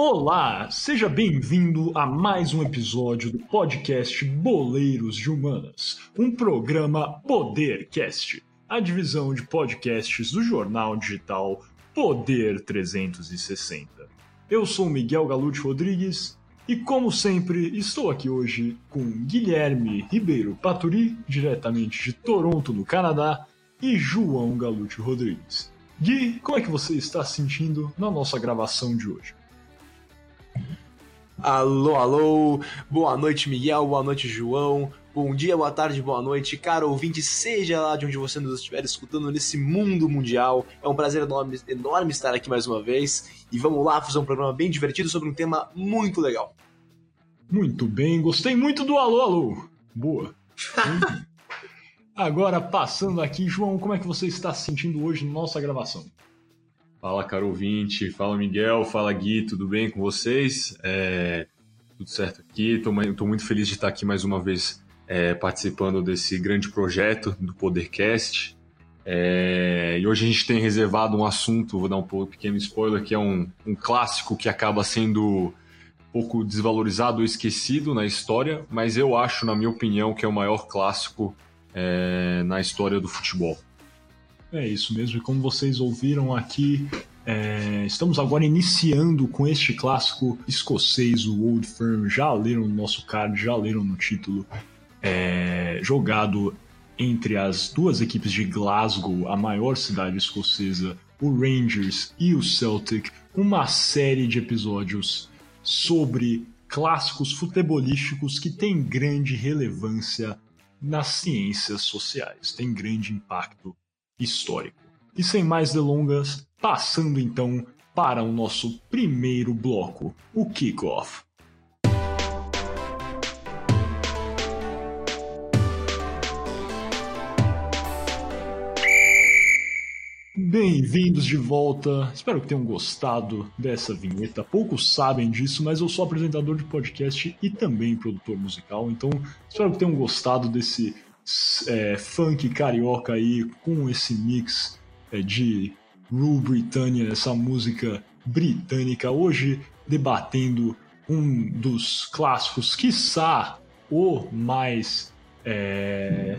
Olá, seja bem-vindo a mais um episódio do podcast Boleiros de Humanas, um programa Podercast, a divisão de podcasts do jornal digital Poder 360. Eu sou Miguel Galute Rodrigues e, como sempre, estou aqui hoje com Guilherme Ribeiro Paturi, diretamente de Toronto, no Canadá, e João Galute Rodrigues. Gui, como é que você está se sentindo na nossa gravação de hoje? Alô, alô, boa noite Miguel, boa noite João, bom dia, boa tarde, boa noite, caro ouvinte, seja lá de onde você nos estiver escutando nesse mundo mundial. É um prazer enorme, enorme estar aqui mais uma vez e vamos lá fazer um programa bem divertido sobre um tema muito legal. Muito bem, gostei muito do alô, alô. Boa. Agora, passando aqui, João, como é que você está se sentindo hoje na nossa gravação? Fala, caro ouvinte. Fala, Miguel. Fala, Gui. Tudo bem com vocês? É, tudo certo aqui. Estou muito feliz de estar aqui mais uma vez é, participando desse grande projeto do Podercast. É, e hoje a gente tem reservado um assunto, vou dar um pequeno spoiler, que é um, um clássico que acaba sendo pouco desvalorizado ou esquecido na história, mas eu acho, na minha opinião, que é o maior clássico é, na história do futebol. É isso mesmo, e como vocês ouviram aqui, é, estamos agora iniciando com este clássico escocês, o Old Firm. Já leram no nosso card, já leram no título. É, jogado entre as duas equipes de Glasgow, a maior cidade escocesa, o Rangers e o Celtic, uma série de episódios sobre clássicos futebolísticos que têm grande relevância nas ciências sociais, têm grande impacto histórico. E sem mais delongas, passando então para o nosso primeiro bloco, o kickoff. Bem-vindos de volta. Espero que tenham gostado dessa vinheta. Poucos sabem disso, mas eu sou apresentador de podcast e também produtor musical, então espero que tenham gostado desse é, funk carioca aí com esse mix é, de Rule Britannia, essa música britânica, hoje debatendo um dos clássicos, quiçá o mais é,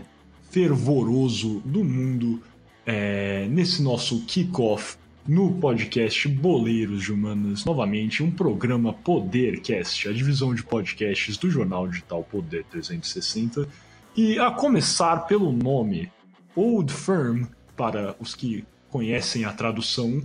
fervoroso do mundo é, nesse nosso kickoff no podcast Boleiros de Humanas, novamente um programa Podercast, a divisão de podcasts do jornal digital Poder 360 e a começar pelo nome, Old Firm, para os que conhecem a tradução,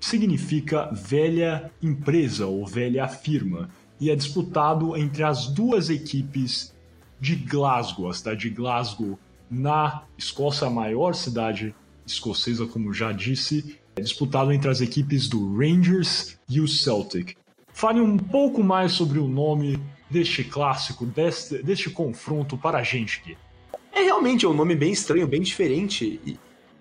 significa velha empresa ou velha firma e é disputado entre as duas equipes de Glasgow, a cidade de Glasgow, na Escócia, a maior cidade escocesa, como já disse, é disputado entre as equipes do Rangers e o Celtic. Fale um pouco mais sobre o nome deste clássico, deste, deste confronto para a gente aqui? É realmente um nome bem estranho, bem diferente. E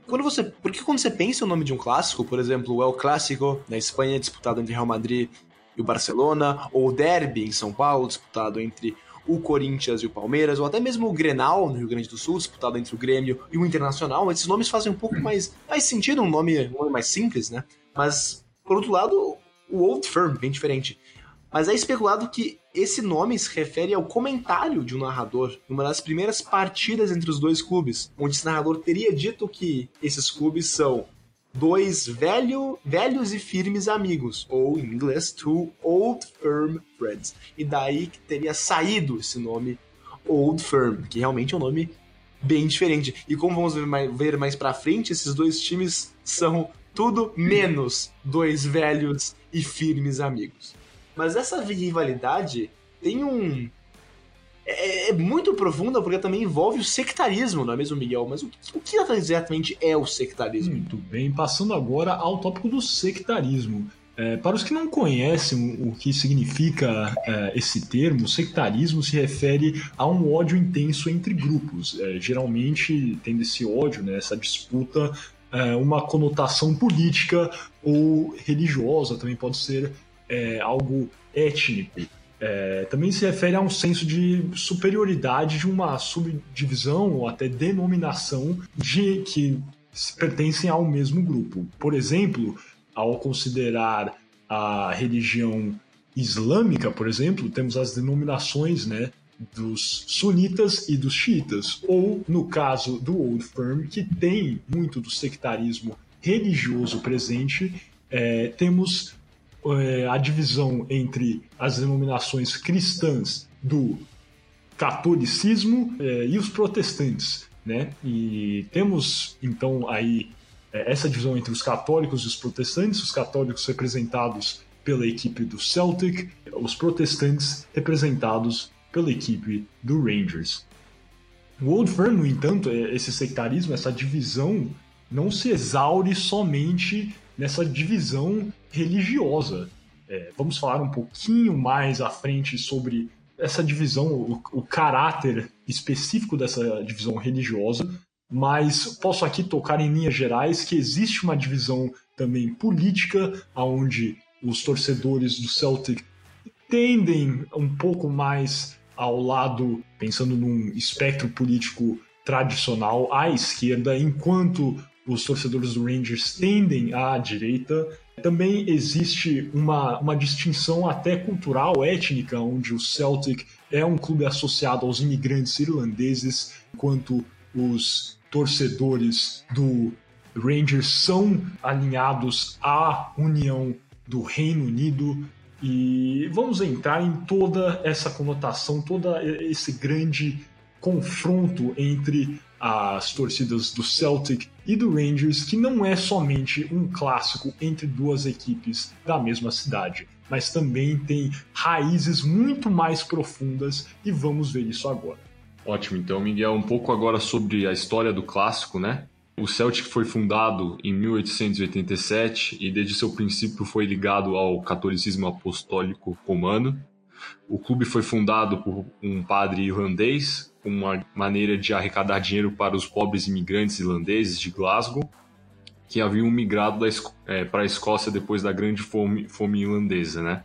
quando você, porque quando você pensa o nome de um clássico, por exemplo, o El Clássico na Espanha disputado entre Real Madrid e o Barcelona, ou o Derby em São Paulo disputado entre o Corinthians e o Palmeiras, ou até mesmo o Grenal no Rio Grande do Sul disputado entre o Grêmio e o Internacional, esses nomes fazem um pouco mais, mais sentido, um nome, um nome mais simples, né? Mas por outro lado, o Old Firm, bem diferente. Mas é especulado que esse nome se refere ao comentário de um narrador numa das primeiras partidas entre os dois clubes, onde esse narrador teria dito que esses clubes são dois velho, velhos e firmes amigos, ou em inglês, two old firm friends. E daí que teria saído esse nome Old Firm, que realmente é um nome bem diferente. E como vamos ver mais, ver mais pra frente, esses dois times são tudo menos dois velhos e firmes amigos. Mas essa rivalidade tem um. É, é, muito profunda porque também envolve o sectarismo, não é mesmo, Miguel? Mas o que, o que exatamente é o sectarismo? Muito bem, passando agora ao tópico do sectarismo. É, para os que não conhecem o que significa é, esse termo, sectarismo se refere a um ódio intenso entre grupos. É, geralmente, tendo esse ódio, né, essa disputa, é, uma conotação política ou religiosa, também pode ser é, algo étnico. É, também se refere a um senso de superioridade de uma subdivisão ou até denominação de que pertencem ao mesmo grupo. Por exemplo, ao considerar a religião islâmica, por exemplo, temos as denominações né, dos sunitas e dos xiitas, ou no caso do Old Firm, que tem muito do sectarismo religioso presente, é, temos é, a divisão entre as denominações cristãs do catolicismo é, e os protestantes, né? E temos então aí é, essa divisão entre os católicos e os protestantes, os católicos representados pela equipe do Celtic, os protestantes representados pela equipe do Rangers. O Old Firm, no entanto, é, esse sectarismo, essa divisão, não se exaure somente nessa divisão religiosa. É, vamos falar um pouquinho mais à frente sobre essa divisão, o, o caráter específico dessa divisão religiosa, mas posso aqui tocar em linhas gerais que existe uma divisão também política, onde os torcedores do Celtic tendem um pouco mais ao lado, pensando num espectro político tradicional, à esquerda, enquanto os torcedores do Rangers tendem à direita. Também existe uma, uma distinção até cultural, étnica, onde o Celtic é um clube associado aos imigrantes irlandeses, enquanto os torcedores do Rangers são alinhados à União do Reino Unido. E vamos entrar em toda essa conotação, todo esse grande confronto entre as torcidas do Celtic e do Rangers, que não é somente um clássico entre duas equipes da mesma cidade, mas também tem raízes muito mais profundas e vamos ver isso agora. Ótimo, então, Miguel, um pouco agora sobre a história do clássico, né? O Celtic foi fundado em 1887 e desde seu princípio foi ligado ao catolicismo apostólico romano. O clube foi fundado por um padre irlandês, com uma maneira de arrecadar dinheiro para os pobres imigrantes irlandeses de Glasgow, que haviam migrado é, para a Escócia depois da grande fome, fome irlandesa, né?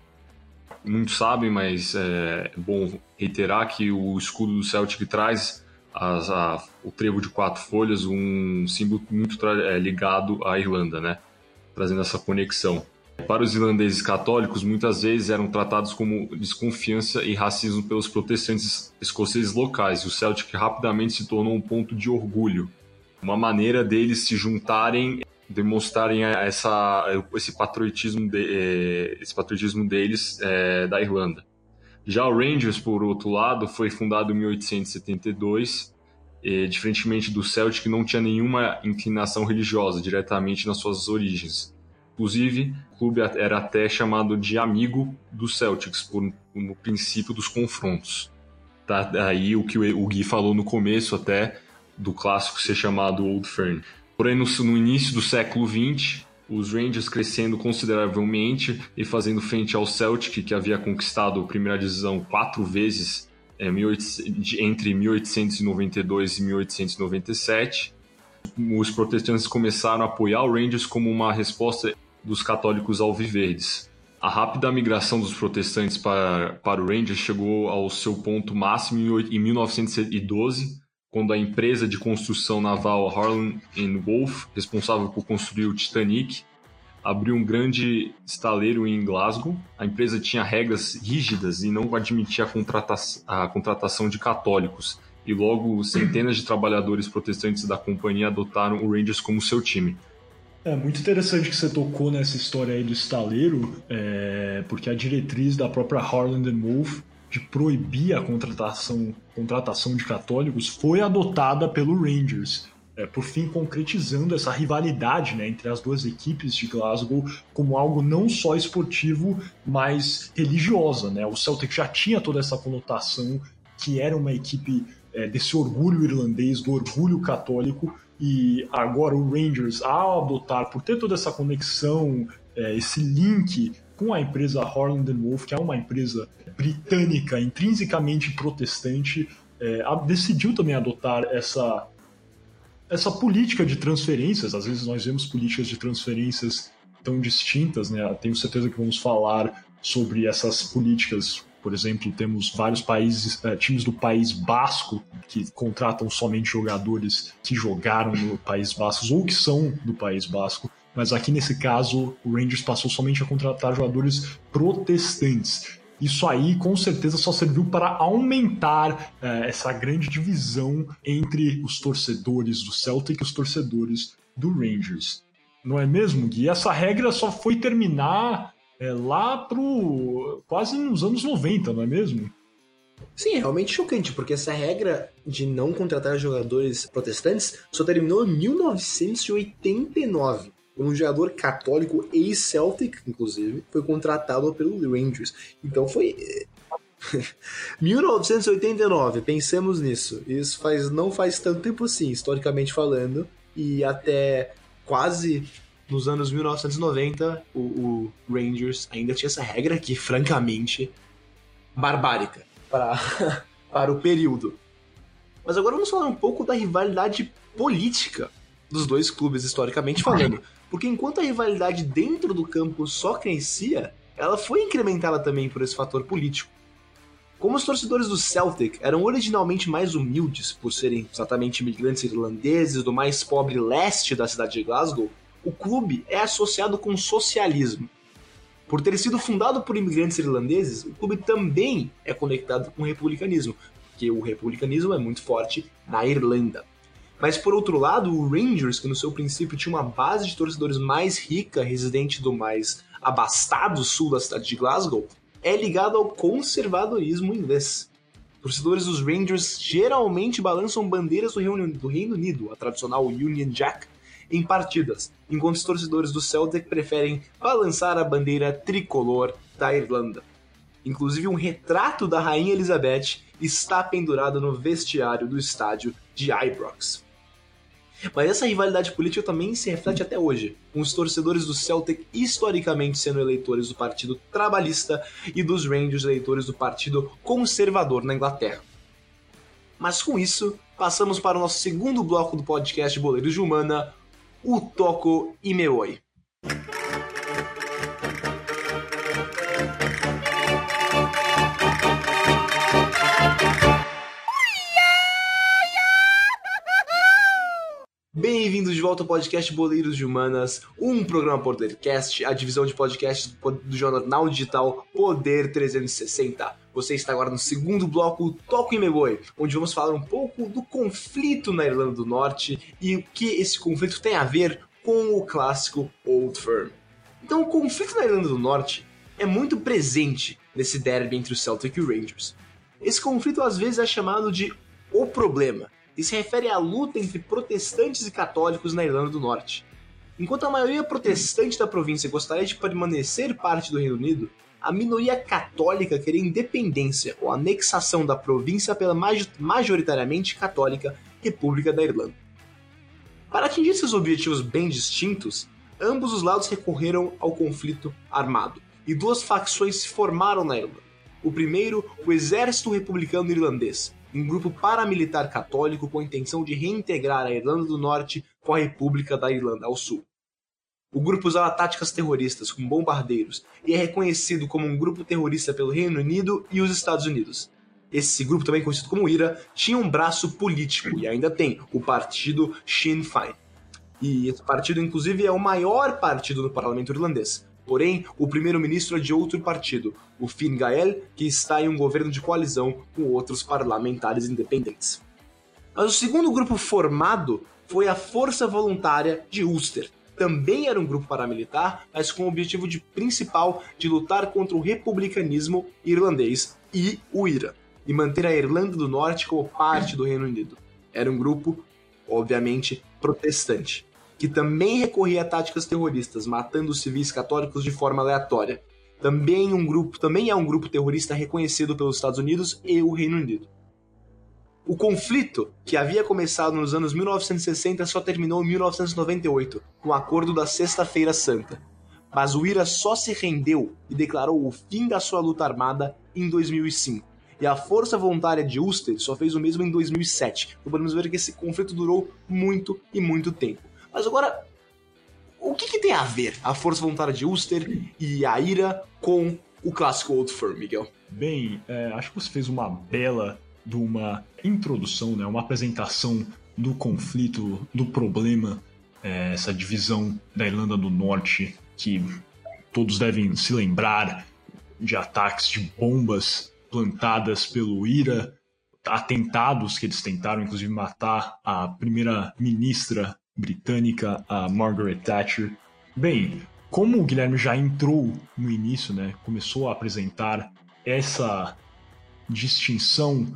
Muitos sabem, mas é bom reiterar que o escudo do Celtic traz as, a, o trevo de quatro folhas, um símbolo muito é, ligado à Irlanda, né? Trazendo essa conexão. Para os irlandeses católicos, muitas vezes eram tratados como desconfiança e racismo pelos protestantes escoceses locais, o Celtic rapidamente se tornou um ponto de orgulho, uma maneira deles se juntarem, demonstrarem essa, esse, patriotismo de, é, esse patriotismo deles é, da Irlanda. Já o Rangers, por outro lado, foi fundado em 1872, e, diferentemente do Celtic, não tinha nenhuma inclinação religiosa diretamente nas suas origens. Inclusive, o clube era até chamado de amigo dos Celtics, por, no princípio dos confrontos. Tá aí o que o Gui falou no começo até do clássico ser chamado Old Firm. Porém, no, no início do século XX, os Rangers crescendo consideravelmente e fazendo frente ao Celtic, que havia conquistado a primeira divisão quatro vezes é, entre 1892 e 1897. Os protestantes começaram a apoiar o Rangers como uma resposta dos católicos alviverdes. A rápida migração dos protestantes para, para o Rangers chegou ao seu ponto máximo em 1912, quando a empresa de construção naval Harlan Wolff, responsável por construir o Titanic, abriu um grande estaleiro em Glasgow. A empresa tinha regras rígidas e não admitia a, contrata a contratação de católicos, e logo centenas de trabalhadores protestantes da companhia adotaram o Rangers como seu time. É muito interessante que você tocou nessa história aí do estaleiro, é, porque a diretriz da própria Harland Wolff de proibir a contratação, contratação de católicos foi adotada pelo Rangers, é, por fim concretizando essa rivalidade né, entre as duas equipes de Glasgow como algo não só esportivo, mas religiosa. Né? O Celtic já tinha toda essa conotação que era uma equipe é, desse orgulho irlandês, do orgulho católico, e agora o Rangers, ao adotar, por ter toda essa conexão, é, esse link com a empresa Harland Wolff, que é uma empresa britânica intrinsecamente protestante, é, decidiu também adotar essa, essa política de transferências. Às vezes nós vemos políticas de transferências tão distintas, né? Tenho certeza que vamos falar sobre essas políticas por exemplo, temos vários países, uh, times do País Basco que contratam somente jogadores que jogaram no País Basco ou que são do País Basco. mas aqui nesse caso o Rangers passou somente a contratar jogadores protestantes. Isso aí com certeza só serviu para aumentar é, essa grande divisão entre os torcedores do Celtic e os torcedores do Rangers. Não é mesmo, Gui? Essa regra só foi terminar é, lá pro quase nos anos 90, não é mesmo? Sim, é realmente chocante, porque essa regra de não contratar jogadores protestantes só terminou em 1989. Um jogador católico ex-Celtic, inclusive, foi contratado pelo Rangers. Então foi 1989, pensemos nisso. Isso faz não faz tanto tempo assim, historicamente falando, e até quase nos anos 1990, o, o Rangers ainda tinha essa regra que, francamente, barbárica para, para o período. Mas agora vamos falar um pouco da rivalidade política dos dois clubes, historicamente falando. Porque enquanto a rivalidade dentro do campo só crescia, ela foi incrementada também por esse fator político. Como os torcedores do Celtic eram originalmente mais humildes, por serem exatamente imigrantes irlandeses do mais pobre leste da cidade de Glasgow, o clube é associado com socialismo. Por ter sido fundado por imigrantes irlandeses, o clube também é conectado com o republicanismo, porque o republicanismo é muito forte na Irlanda. Mas por outro lado, o Rangers, que no seu princípio tinha uma base de torcedores mais rica, residente do mais abastado sul da cidade de Glasgow, é ligado ao conservadorismo inglês. Torcedores dos Rangers geralmente balançam bandeiras do Reino, do Reino Unido, a tradicional Union Jack, em partidas, enquanto os torcedores do Celtic preferem balançar a bandeira tricolor da Irlanda. Inclusive, um retrato da Rainha Elizabeth está pendurado no vestiário do estádio de Ibrox. Mas essa rivalidade política também se reflete até hoje, com os torcedores do Celtic historicamente sendo eleitores do Partido Trabalhista e dos Rangers eleitores do Partido Conservador na Inglaterra. Mas com isso, passamos para o nosso segundo bloco do podcast Boleiros de Humana, o Toco e Meoi. Bem-vindos de volta ao podcast Boleiros de Humanas, um programa Podercast, a divisão de podcasts do jornal digital Poder 360. Você está agora no segundo bloco Toco e Meboi, onde vamos falar um pouco do conflito na Irlanda do Norte e o que esse conflito tem a ver com o clássico Old Firm. Então, o conflito na Irlanda do Norte é muito presente nesse derby entre o Celtic e o Rangers. Esse conflito às vezes é chamado de o problema e se refere à luta entre protestantes e católicos na Irlanda do Norte. Enquanto a maioria protestante da província gostaria de permanecer parte do Reino Unido, a minoria católica queria independência ou anexação da província pela majoritariamente católica República da Irlanda. Para atingir esses objetivos bem distintos, ambos os lados recorreram ao conflito armado, e duas facções se formaram na Irlanda. O primeiro, o Exército Republicano Irlandês, um grupo paramilitar católico com a intenção de reintegrar a Irlanda do Norte com a República da Irlanda ao Sul. O grupo usava táticas terroristas com bombardeiros e é reconhecido como um grupo terrorista pelo Reino Unido e os Estados Unidos. Esse grupo, também conhecido como IRA, tinha um braço político e ainda tem, o partido Sinn Féin. E esse partido, inclusive, é o maior partido no parlamento irlandês. Porém, o primeiro-ministro é de outro partido, o Fine Gael, que está em um governo de coalizão com outros parlamentares independentes. Mas o segundo grupo formado foi a Força Voluntária de Ulster, também era um grupo paramilitar, mas com o objetivo de, principal de lutar contra o republicanismo irlandês e o IRA, e manter a Irlanda do Norte como parte do Reino Unido. Era um grupo, obviamente, protestante, que também recorria a táticas terroristas, matando civis católicos de forma aleatória. Também um grupo, também é um grupo terrorista reconhecido pelos Estados Unidos e o Reino Unido. O conflito, que havia começado nos anos 1960, só terminou em 1998, com o acordo da Sexta-feira Santa. Mas o IRA só se rendeu e declarou o fim da sua luta armada em 2005. E a Força Voluntária de Ulster só fez o mesmo em 2007. Então podemos ver que esse conflito durou muito e muito tempo. Mas agora, o que, que tem a ver a Força Voluntária de Ulster e a IRA com o clássico Old Firm, Miguel? Bem, é, acho que você fez uma bela de uma introdução, né, uma apresentação do conflito, do problema é, essa divisão da Irlanda do Norte, que todos devem se lembrar de ataques de bombas plantadas pelo IRA, atentados que eles tentaram, inclusive, matar a primeira-ministra britânica, a Margaret Thatcher. Bem, como o Guilherme já entrou no início, né, começou a apresentar essa distinção,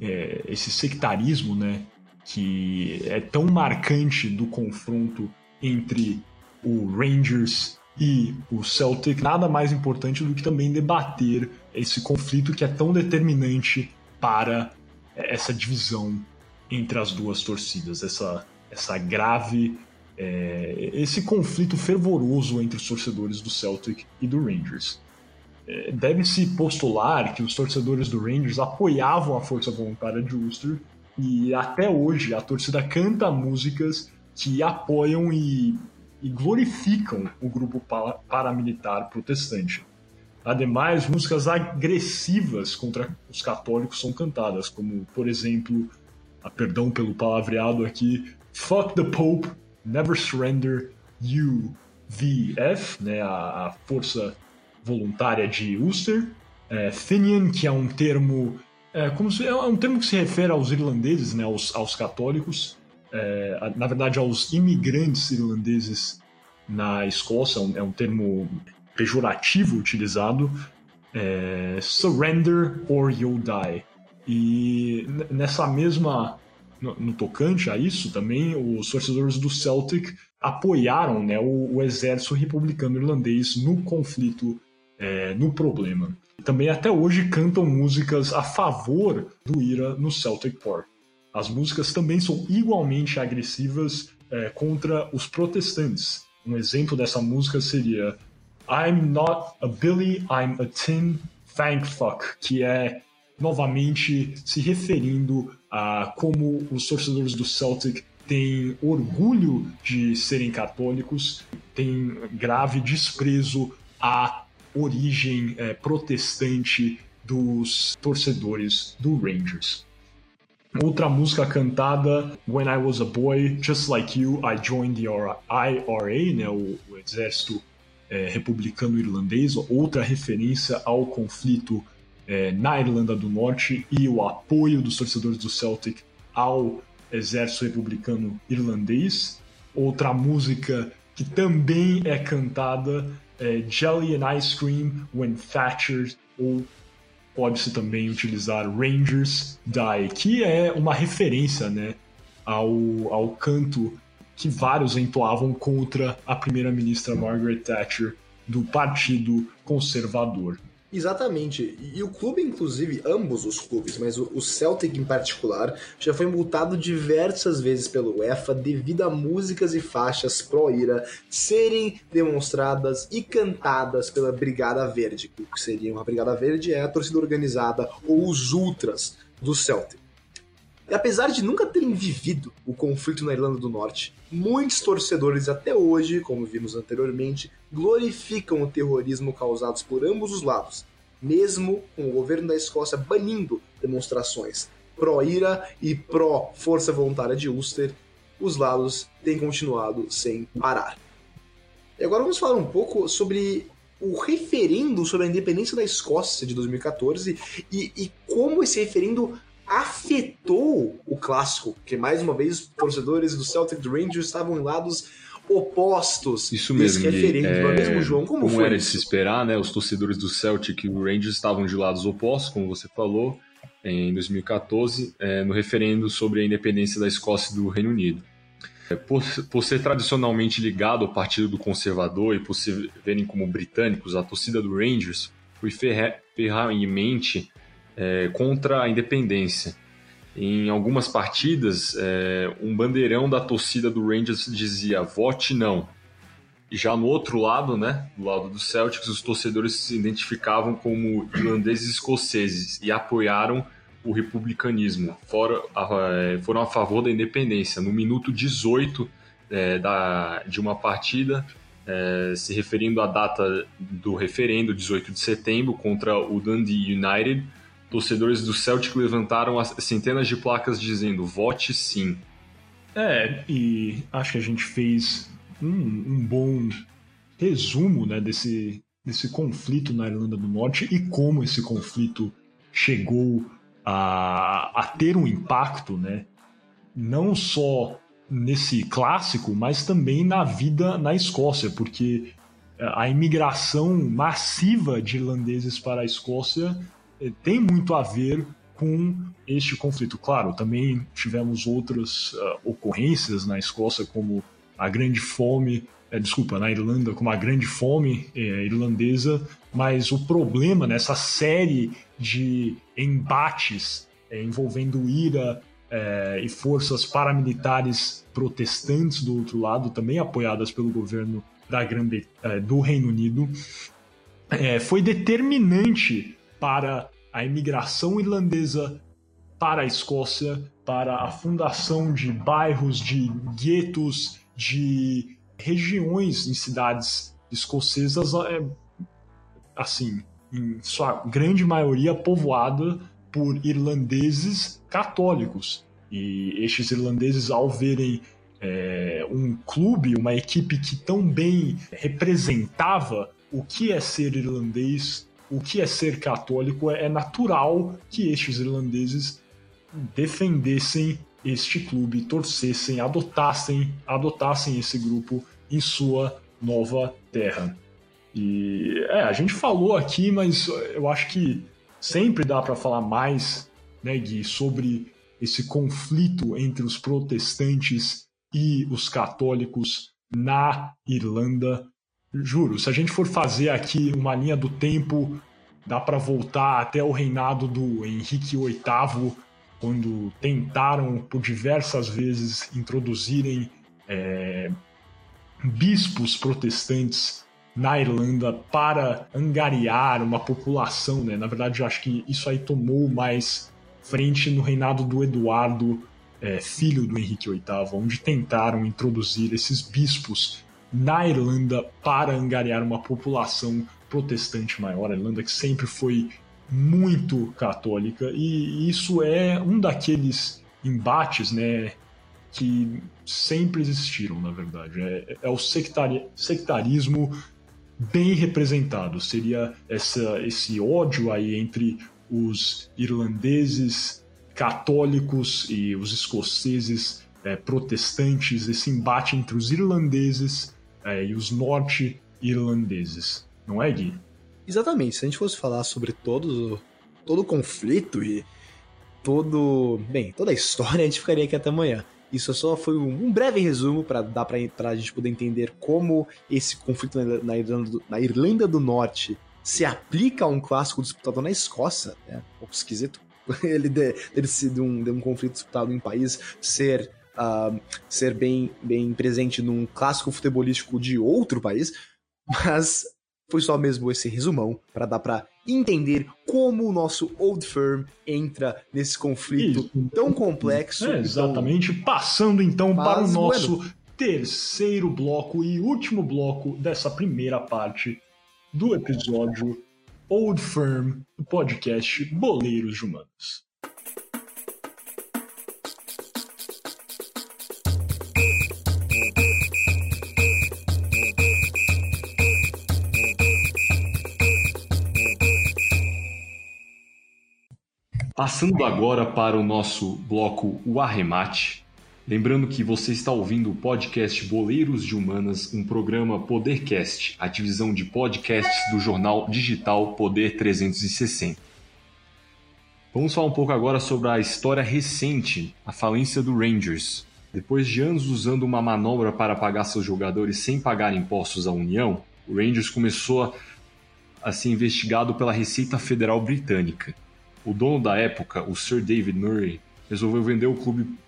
é, esse sectarismo, né, que é tão marcante do confronto entre o Rangers e o Celtic, nada mais importante do que também debater esse conflito que é tão determinante para essa divisão entre as duas torcidas, essa, essa grave, é, esse conflito fervoroso entre os torcedores do Celtic e do Rangers. É, Deve-se postular que os torcedores do Rangers apoiavam a força voluntária de Ulster e até hoje a torcida canta músicas que apoiam e, e glorificam o grupo paramilitar protestante. Ademais, músicas agressivas contra os católicos são cantadas, como, por exemplo, a perdão pelo palavreado aqui, Fuck the Pope, Never Surrender, UVF, né, a, a força voluntária de Ulster, é, Finian, que é um termo é, como se, é um termo que se refere aos irlandeses, né, aos, aos católicos, é, na verdade aos imigrantes irlandeses na Escócia, é um, é um termo pejorativo utilizado, é, surrender or you'll die. E nessa mesma, no, no, tocante a isso também, os torcedores do Celtic apoiaram né, o, o exército republicano irlandês no conflito, é, no problema. Também até hoje cantam músicas a favor do IRA no Celtic Park. As músicas também são igualmente agressivas é, contra os protestantes. Um exemplo dessa música seria I'm not a Billy, I'm a Tin Thank Fuck, que é novamente se referindo a como os torcedores do Celtic têm orgulho de serem católicos, têm grave desprezo à origem é, protestante dos torcedores do Rangers. Outra música cantada, When I Was a Boy, Just Like You, I Joined the IRA, né, o, o exército é, republicano irlandês, outra referência ao conflito é, na Irlanda do Norte e o apoio dos torcedores do Celtic ao exército republicano irlandês. Outra música que também é cantada é Jelly and Ice Cream When Thatcher, ou pode-se também utilizar Rangers Die, que é uma referência né, ao, ao canto que vários entoavam contra a primeira-ministra Margaret Thatcher do Partido Conservador. Exatamente. E o clube, inclusive, ambos os clubes, mas o Celtic em particular, já foi multado diversas vezes pelo UEFA devido a músicas e faixas pró-ira serem demonstradas e cantadas pela Brigada Verde. O que seria uma Brigada Verde é a torcida organizada ou os ultras do Celtic. E apesar de nunca terem vivido o conflito na Irlanda do Norte, muitos torcedores até hoje, como vimos anteriormente, glorificam o terrorismo causados por ambos os lados, mesmo com o governo da Escócia banindo demonstrações pró-IRA e pró-Força Voluntária de Ulster, os lados têm continuado sem parar. E agora vamos falar um pouco sobre o referendo sobre a independência da Escócia de 2014 e, e como esse referendo afetou o clássico, porque mais uma vez os torcedores do Celtic do Rangers estavam em lados opostos isso mesmo, referendo, é, é mesmo João, como, como foi era de se esperar, né? Os torcedores do Celtic e do Rangers estavam de lados opostos, como você falou, em 2014, é, no referendo sobre a independência da Escócia e do Reino Unido. É, por, por, ser tradicionalmente ligado ao Partido do Conservador e por se verem como britânicos, a torcida do Rangers foi ferramente é, contra a independência. Em algumas partidas, é, um bandeirão da torcida do Rangers dizia vote não. E já no outro lado, né, do lado do Celtics, os torcedores se identificavam como irlandeses escoceses e apoiaram o republicanismo, fora, é, foram a favor da independência. No minuto 18 é, da, de uma partida, é, se referindo à data do referendo, 18 de setembro, contra o Dundee United, torcedores do Celtic levantaram centenas de placas dizendo vote sim. É, e acho que a gente fez um, um bom resumo né, desse, desse conflito na Irlanda do Norte e como esse conflito chegou a, a ter um impacto, né, não só nesse clássico, mas também na vida na Escócia, porque a imigração massiva de irlandeses para a Escócia tem muito a ver com este conflito. Claro, também tivemos outras uh, ocorrências na Escócia, como a grande fome, é, desculpa, na Irlanda, como a grande fome é, irlandesa, mas o problema nessa série de embates é, envolvendo IRA e forças paramilitares protestantes do outro lado, também apoiadas pelo governo da Grande, do Reino Unido, foi determinante para a imigração irlandesa para a Escócia, para a fundação de bairros, de guetos, de regiões em cidades escocesas, é, assim, em sua grande maioria povoada por irlandeses católicos. E estes irlandeses, ao verem é, um clube, uma equipe que tão bem representava o que é ser irlandês, o que é ser católico, é natural que estes irlandeses defendessem este clube, torcessem, adotassem, adotassem esse grupo em sua nova terra. E é, a gente falou aqui, mas eu acho que sempre dá para falar mais, né, Gui, sobre esse conflito entre os protestantes e os católicos na Irlanda Juro, se a gente for fazer aqui uma linha do tempo, dá para voltar até o reinado do Henrique VIII, quando tentaram por diversas vezes introduzirem é, bispos protestantes na Irlanda para angariar uma população, né? Na verdade, eu acho que isso aí tomou mais frente no reinado do Eduardo, é, filho do Henrique VIII, onde tentaram introduzir esses bispos na Irlanda para angariar uma população protestante maior. A Irlanda que sempre foi muito católica e isso é um daqueles embates, né, que sempre existiram, na verdade. É, é o sectari sectarismo bem representado. Seria essa, esse ódio aí entre os irlandeses católicos e os escoceses é, protestantes, esse embate entre os irlandeses é, e os norte-irlandeses, não é, Gui? Exatamente. Se a gente fosse falar sobre todo, todo o conflito e todo. Bem, toda a história, a gente ficaria aqui até amanhã. Isso só foi um breve resumo para dar para a gente poder entender como esse conflito na Irlanda, do, na Irlanda do Norte se aplica a um clássico disputado na Escócia. É um pouco esquisito ele ter sido um, um conflito disputado em um país ser uh, ser bem, bem presente num clássico futebolístico de outro país, mas foi só mesmo esse resumão para dar para entender como o nosso Old Firm entra nesse conflito Isso. tão complexo. É, exatamente. Tão... Passando então mas, para o nosso bueno. terceiro bloco e último bloco dessa primeira parte do episódio Old Firm, do podcast Boleiros de Humanos. Passando agora para o nosso bloco O Arremate. Lembrando que você está ouvindo o podcast Boleiros de Humanas, um programa Podercast, a divisão de podcasts do jornal digital Poder 360. Vamos falar um pouco agora sobre a história recente, a falência do Rangers. Depois de anos usando uma manobra para pagar seus jogadores sem pagar impostos à União, o Rangers começou a, a ser investigado pela Receita Federal Britânica. O dono da época, o Sir David Murray, resolveu vender o clube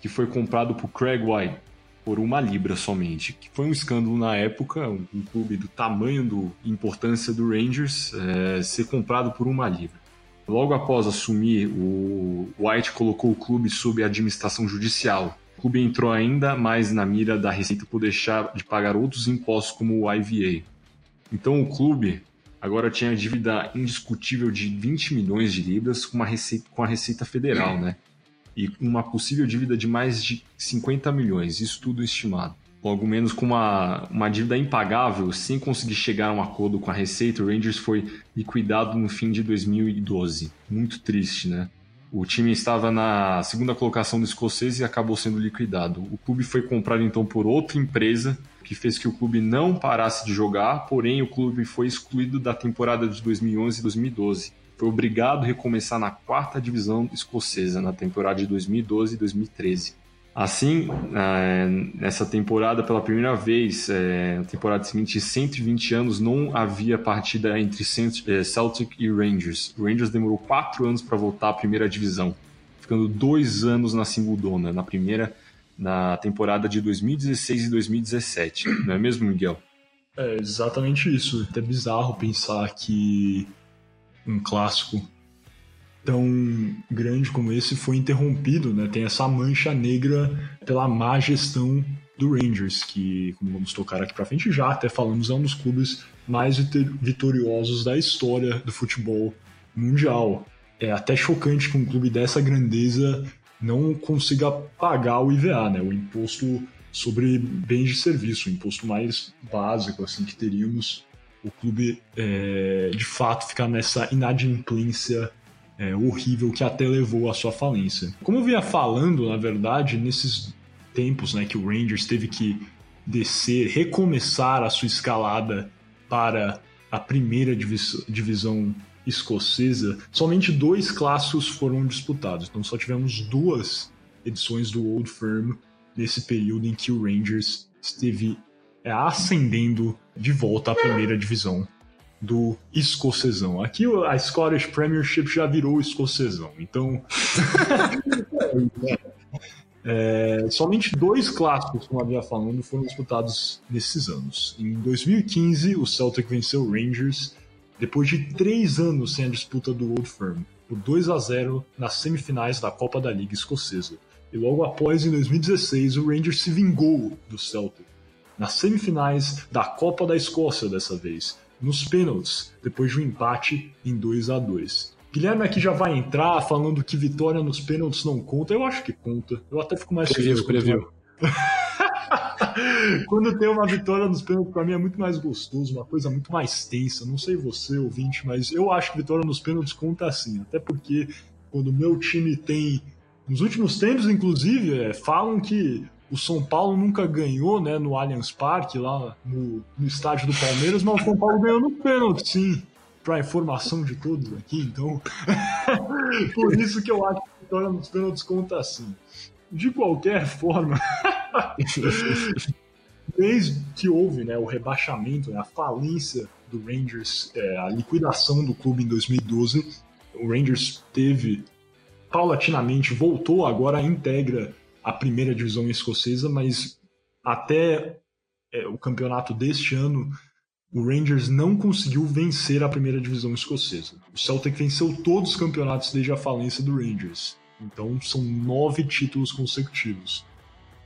que foi comprado por Craig White por uma libra somente, que foi um escândalo na época, um, clube do tamanho do importância do Rangers é, ser comprado por uma libra. Logo após assumir, o White colocou o clube sob administração judicial. O clube entrou ainda mais na mira da Receita por deixar de pagar outros impostos como o IVA. Então o clube agora tinha dívida indiscutível de 20 milhões de libras com, a Receita, com a Receita Federal, né? e uma possível dívida de mais de 50 milhões, isso tudo estimado. Logo menos com uma, uma dívida impagável, sem conseguir chegar a um acordo com a Receita, o Rangers foi liquidado no fim de 2012. Muito triste, né? O time estava na segunda colocação do escocês e acabou sendo liquidado. O clube foi comprado então por outra empresa, que fez que o clube não parasse de jogar, porém o clube foi excluído da temporada de 2011 e 2012. Foi obrigado a recomeçar na quarta divisão escocesa na temporada de 2012 e 2013. Assim, é, nessa temporada, pela primeira vez, é, na temporada seguinte, 120 anos, não havia partida entre é, Celtic e Rangers. O Rangers demorou quatro anos para voltar à primeira divisão, ficando dois anos na Singledona, na primeira, na temporada de 2016 e 2017. Não é mesmo, Miguel? É exatamente isso. É bizarro pensar que um clássico tão grande como esse foi interrompido, né? Tem essa mancha negra pela má gestão do Rangers, que, como vamos tocar aqui para frente já, até falamos, é um dos clubes mais vitoriosos da história do futebol mundial. É até chocante que um clube dessa grandeza não consiga pagar o IVA, né? O imposto sobre bens de serviço, o imposto mais básico assim que teríamos. O clube, é, de fato, ficar nessa inadimplência é, horrível que até levou à sua falência. Como eu vinha falando, na verdade, nesses tempos né, que o Rangers teve que descer, recomeçar a sua escalada para a primeira divisão escocesa, somente dois clássicos foram disputados. Então só tivemos duas edições do Old Firm nesse período em que o Rangers esteve é, ascendendo de volta à primeira divisão do escocesão. Aqui a Scottish Premiership já virou escocesão, então. é, somente dois clássicos, como havia falando, foram disputados nesses anos. Em 2015, o Celtic venceu o Rangers depois de três anos sem a disputa do Old Firm, por 2 a 0 nas semifinais da Copa da Liga Escocesa. E logo após, em 2016, o Rangers se vingou do Celtic, nas semifinais da Copa da Escócia dessa vez, nos pênaltis, depois de um empate em 2 a 2 Guilherme aqui já vai entrar falando que vitória nos pênaltis não conta. Eu acho que conta. Eu até fico mais feliz. Previu, Quando tem uma vitória nos pênaltis, para mim é muito mais gostoso, uma coisa muito mais tensa. Não sei você, ouvinte, mas eu acho que vitória nos pênaltis conta assim. Até porque quando o meu time tem. Nos últimos tempos, inclusive, é, falam que o São Paulo nunca ganhou né, no Allianz Parque, lá no, no estádio do Palmeiras, mas o São Paulo ganhou no pênalti, sim. Para informação de todos aqui, então. Por isso que eu acho que a vitória nos pênaltis conta assim. De qualquer forma, desde que houve né, o rebaixamento, né, a falência do Rangers, é, a liquidação do clube em 2012, o Rangers teve paulatinamente voltou agora integra a primeira divisão escocesa, mas até é, o campeonato deste ano, o Rangers não conseguiu vencer a primeira divisão escocesa. O Celtic venceu todos os campeonatos desde a falência do Rangers. Então são nove títulos consecutivos.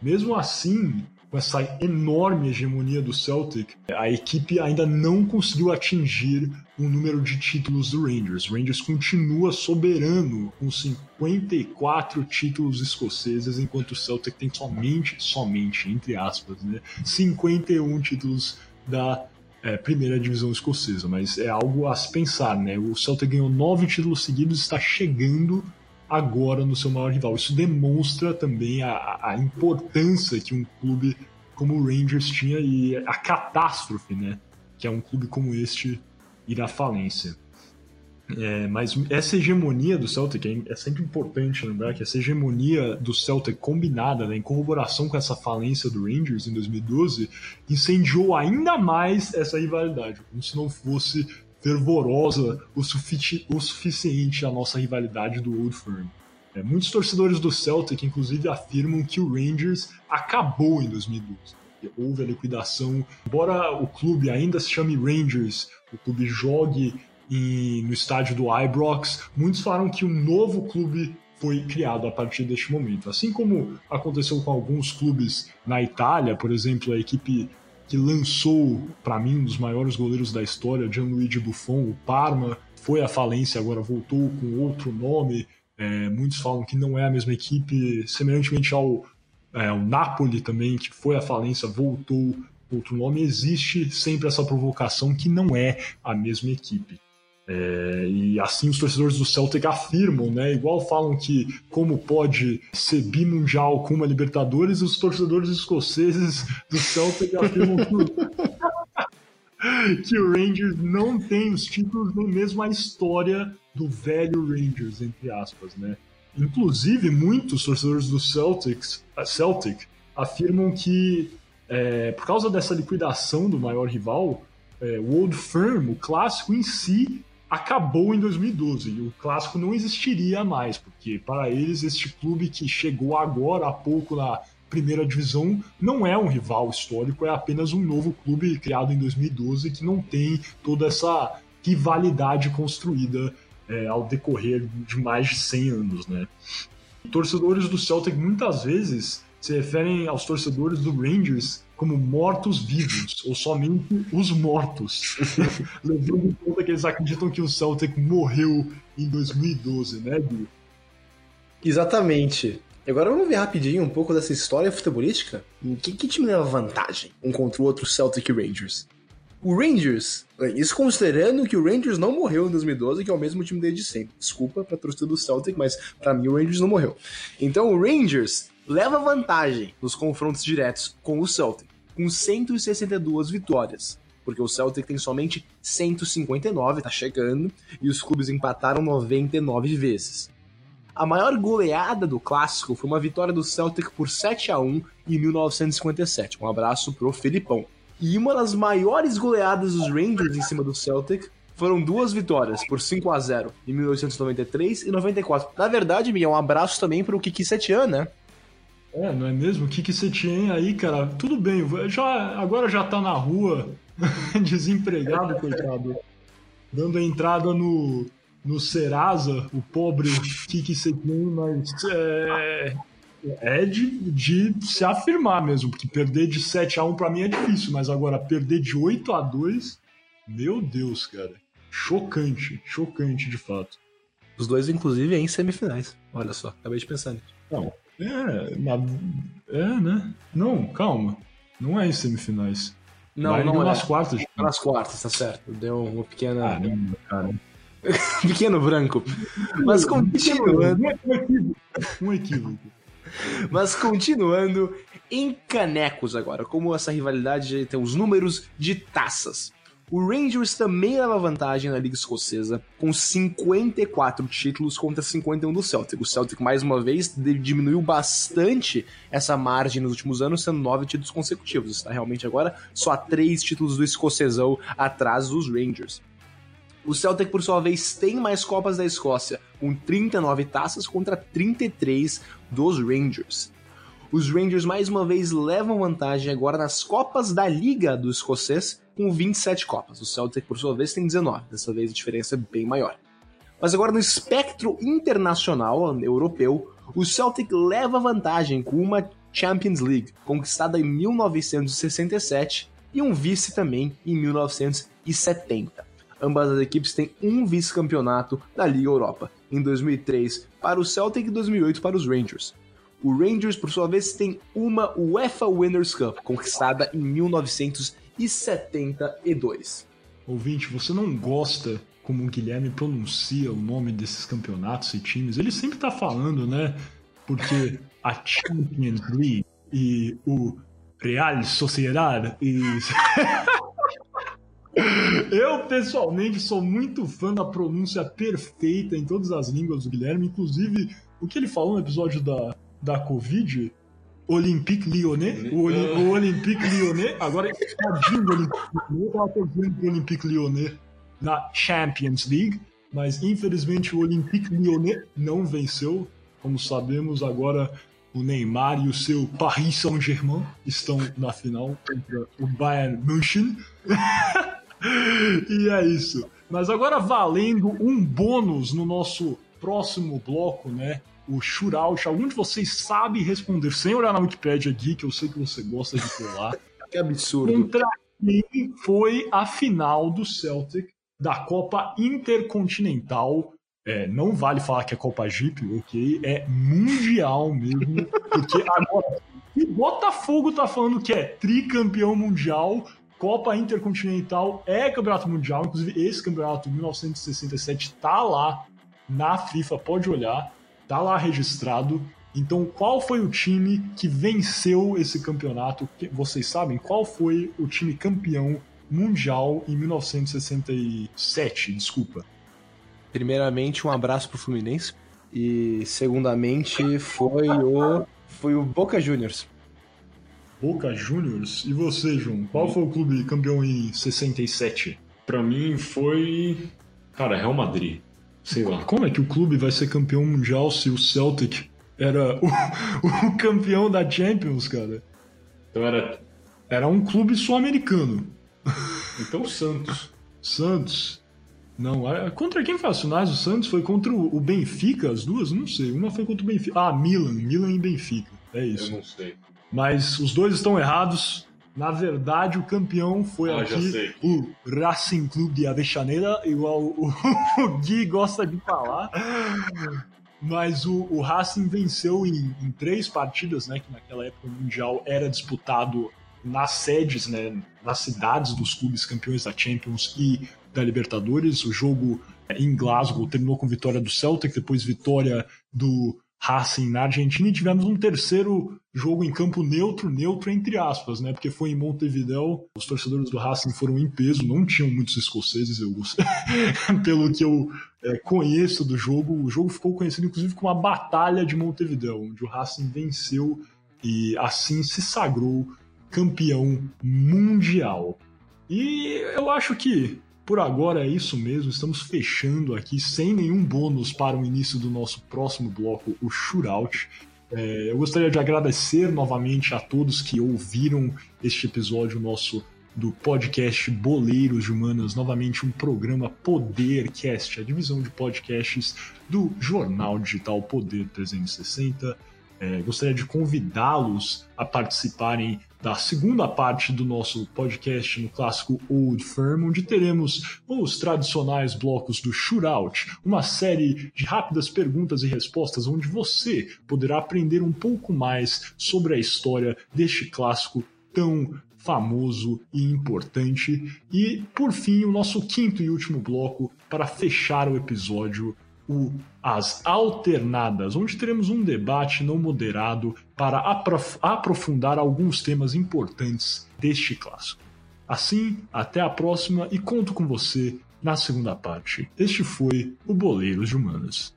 Mesmo assim, com essa enorme hegemonia do Celtic, a equipe ainda não conseguiu atingir o número de títulos do Rangers. O Rangers continua soberano com 54 títulos escoceses, enquanto o Celtic tem somente, somente, entre aspas, né, 51 títulos da é, primeira divisão escocesa. Mas é algo a se pensar, né? O Celtic ganhou nove títulos seguidos está chegando agora no seu maior rival. Isso demonstra também a, a importância que um clube como o Rangers tinha e a catástrofe, né? Que é um clube como este ir à falência. É, mas essa hegemonia do Celtic é, é sempre importante lembrar que essa hegemonia do Celtic combinada né, em corroboração com essa falência do Rangers em 2012 incendiou ainda mais essa rivalidade, como se não fosse fervorosa o, sufici o suficiente a nossa rivalidade do Old Firm. É, muitos torcedores do Celtic, inclusive, afirmam que o Rangers acabou em 2012. Houve a liquidação. Embora o clube ainda se chame Rangers, o clube jogue em, no estádio do Ibrox, muitos falaram que um novo clube foi criado a partir deste momento. Assim como aconteceu com alguns clubes na Itália, por exemplo, a equipe que lançou, para mim, um dos maiores goleiros da história, Gianluigi Buffon, o Parma, foi à falência, agora voltou com outro nome. É, muitos falam que não é a mesma equipe, semelhantemente ao, é, ao Napoli também, que foi à falência, voltou outro nome. Existe sempre essa provocação que não é a mesma equipe. É, e assim os torcedores do Celtic afirmam, né? Igual falam que como pode ser bimundial com uma Libertadores, os torcedores escoceses do Celtic afirmam que, que o Rangers não tem os títulos nem mesmo a história do velho Rangers, entre aspas, né? Inclusive, muitos torcedores do Celtics, Celtic afirmam que é, por causa dessa liquidação do maior rival, é, o Old Firm, o clássico em si, acabou em 2012 e o clássico não existiria mais, porque para eles este clube que chegou agora há pouco na primeira divisão não é um rival histórico, é apenas um novo clube criado em 2012 que não tem toda essa rivalidade construída é, ao decorrer de mais de 100 anos, né? Torcedores do Celtic muitas vezes se referem aos torcedores do Rangers como mortos-vivos, ou somente os mortos, levando em conta que eles acreditam que o Celtic morreu em 2012, né, Gui? Exatamente. Agora vamos ver rapidinho um pouco dessa história futebolística. Em que, que time leva vantagem um contra o outro Celtic Rangers? O Rangers, isso considerando que o Rangers não morreu em 2012, que é o mesmo time desde sempre. Desculpa pra torcida do Celtic, mas para mim o Rangers não morreu. Então o Rangers leva vantagem nos confrontos diretos com o Celtic, com 162 vitórias, porque o Celtic tem somente 159, tá chegando, e os clubes empataram 99 vezes. A maior goleada do clássico foi uma vitória do Celtic por 7 a 1 em 1957. Um abraço pro Felipão. E uma das maiores goleadas dos Rangers em cima do Celtic foram duas vitórias por 5 a 0 em 1993 e 94. Na verdade, Miguel, um abraço também pro Kiki Setian, né? É, não é mesmo? O que, que você tinha aí, cara? Tudo bem, já, agora já tá na rua, desempregado, coitado. Dando a entrada no, no Serasa, o pobre Kiki Sequin, mas é, é de, de se afirmar mesmo, porque perder de 7 a 1 para mim é difícil, mas agora perder de 8 a 2 meu Deus, cara. Chocante, chocante de fato. Os dois, inclusive, em semifinais. Olha só, acabei de pensar nisso. Não, é, na, é, né? Não, calma. Não é em semifinais. Não, não é. nas quartas. Nas quartas, tá certo. Deu uma pequena. Caramba, cara. Pequeno branco. Mas continuando. Um equívoco. Um equívoco. Mas continuando em canecos agora, como essa rivalidade tem os números de taças. O Rangers também leva vantagem na Liga Escocesa, com 54 títulos contra 51 do Celtic. O Celtic, mais uma vez, diminuiu bastante essa margem nos últimos anos, sendo nove títulos consecutivos. Está realmente agora só três títulos do escocesão atrás dos Rangers. O Celtic, por sua vez, tem mais Copas da Escócia, com 39 taças contra 33 dos Rangers. Os Rangers mais uma vez levam vantagem agora nas Copas da Liga do Escocês, com 27 Copas. O Celtic, por sua vez, tem 19. Dessa vez a diferença é bem maior. Mas agora no espectro internacional europeu, o Celtic leva vantagem com uma Champions League, conquistada em 1967, e um vice também em 1970. Ambas as equipes têm um vice-campeonato da Liga Europa, em 2003 para o Celtic e 2008 para os Rangers. O Rangers, por sua vez, tem uma UEFA Winners' Cup, conquistada em 1972. Ouvinte, você não gosta como o Guilherme pronuncia o nome desses campeonatos e times? Ele sempre tá falando, né? Porque a Champions League e o Real Sociedad e... Eu, pessoalmente, sou muito fã da pronúncia perfeita em todas as línguas do Guilherme, inclusive o que ele falou no episódio da, da Covid, Olympique Lyonnais, o, Oli, o Olympique Lyonnais, agora tadinho do Olympique Lyonnais, tava torcendo pro Olympique Lyonnais na Champions League, mas infelizmente o Olympique Lyonnais não venceu. Como sabemos, agora o Neymar e o seu Paris Saint-Germain estão na final contra o Bayern München. e é isso. Mas agora valendo um bônus no nosso próximo bloco, né? O shootout. Algum de vocês sabe responder sem olhar na Wikipedia aqui, que eu sei que você gosta de colar. que absurdo. Contra quem foi a final do Celtic da Copa Intercontinental É, não vale falar que é Copa Jeep, ok? É mundial mesmo. Porque agora, se Botafogo tá falando que é tricampeão mundial, Copa Intercontinental é campeonato mundial. Inclusive, esse campeonato de 1967 tá lá na FIFA, pode olhar, tá lá registrado. Então, qual foi o time que venceu esse campeonato? Vocês sabem qual foi o time campeão mundial em 1967? Desculpa. Primeiramente, um abraço pro Fluminense. E segundamente foi o foi o Boca Juniors. Boca Juniors? E você, João? Qual foi o clube campeão em 67? Para mim foi, cara, Real Madrid. Sei lá. Como é que o clube vai ser campeão mundial se o Celtic era o, o campeão da Champions, cara? Então era era um clube sul-americano. Então o Santos. Santos. Não, contra quem foi a O Santos foi contra o Benfica, as duas? Não sei. Uma foi contra o Benfica. Ah, Milan. Milan e Benfica. É isso. Eu não sei. Mas os dois estão errados. Na verdade, o campeão foi ah, aqui o Racing Clube de Avechaneira, igual o, o, Gui gosta de falar. Mas o, o Racing venceu em, em, três partidas, né? Que naquela época o Mundial era disputado nas sedes, né? Nas cidades dos clubes campeões da Champions e da Libertadores. O jogo em Glasgow terminou com vitória do Celtic, depois vitória do Racing na Argentina e tivemos um terceiro jogo em campo neutro, neutro entre aspas, né? Porque foi em Montevideo, os torcedores do Racing foram em peso, não tinham muitos escoceses, eu pelo que eu é, conheço do jogo, o jogo ficou conhecido inclusive como a Batalha de Montevideo, onde o Racing venceu e assim se sagrou campeão mundial. E eu acho que por agora é isso mesmo, estamos fechando aqui sem nenhum bônus para o início do nosso próximo bloco, o Shootout. É, eu gostaria de agradecer novamente a todos que ouviram este episódio nosso do podcast Boleiros de Humanas, novamente um programa Podercast, a divisão de podcasts do jornal digital Poder 360. É, gostaria de convidá-los a participarem da segunda parte do nosso podcast no clássico Old Firm, onde teremos os tradicionais blocos do Shootout, uma série de rápidas perguntas e respostas onde você poderá aprender um pouco mais sobre a história deste clássico tão famoso e importante. E, por fim, o nosso quinto e último bloco para fechar o episódio o As Alternadas, onde teremos um debate não moderado para aprof aprofundar alguns temas importantes deste clássico. Assim, até a próxima e conto com você na segunda parte. Este foi o Boleiros de Humanas.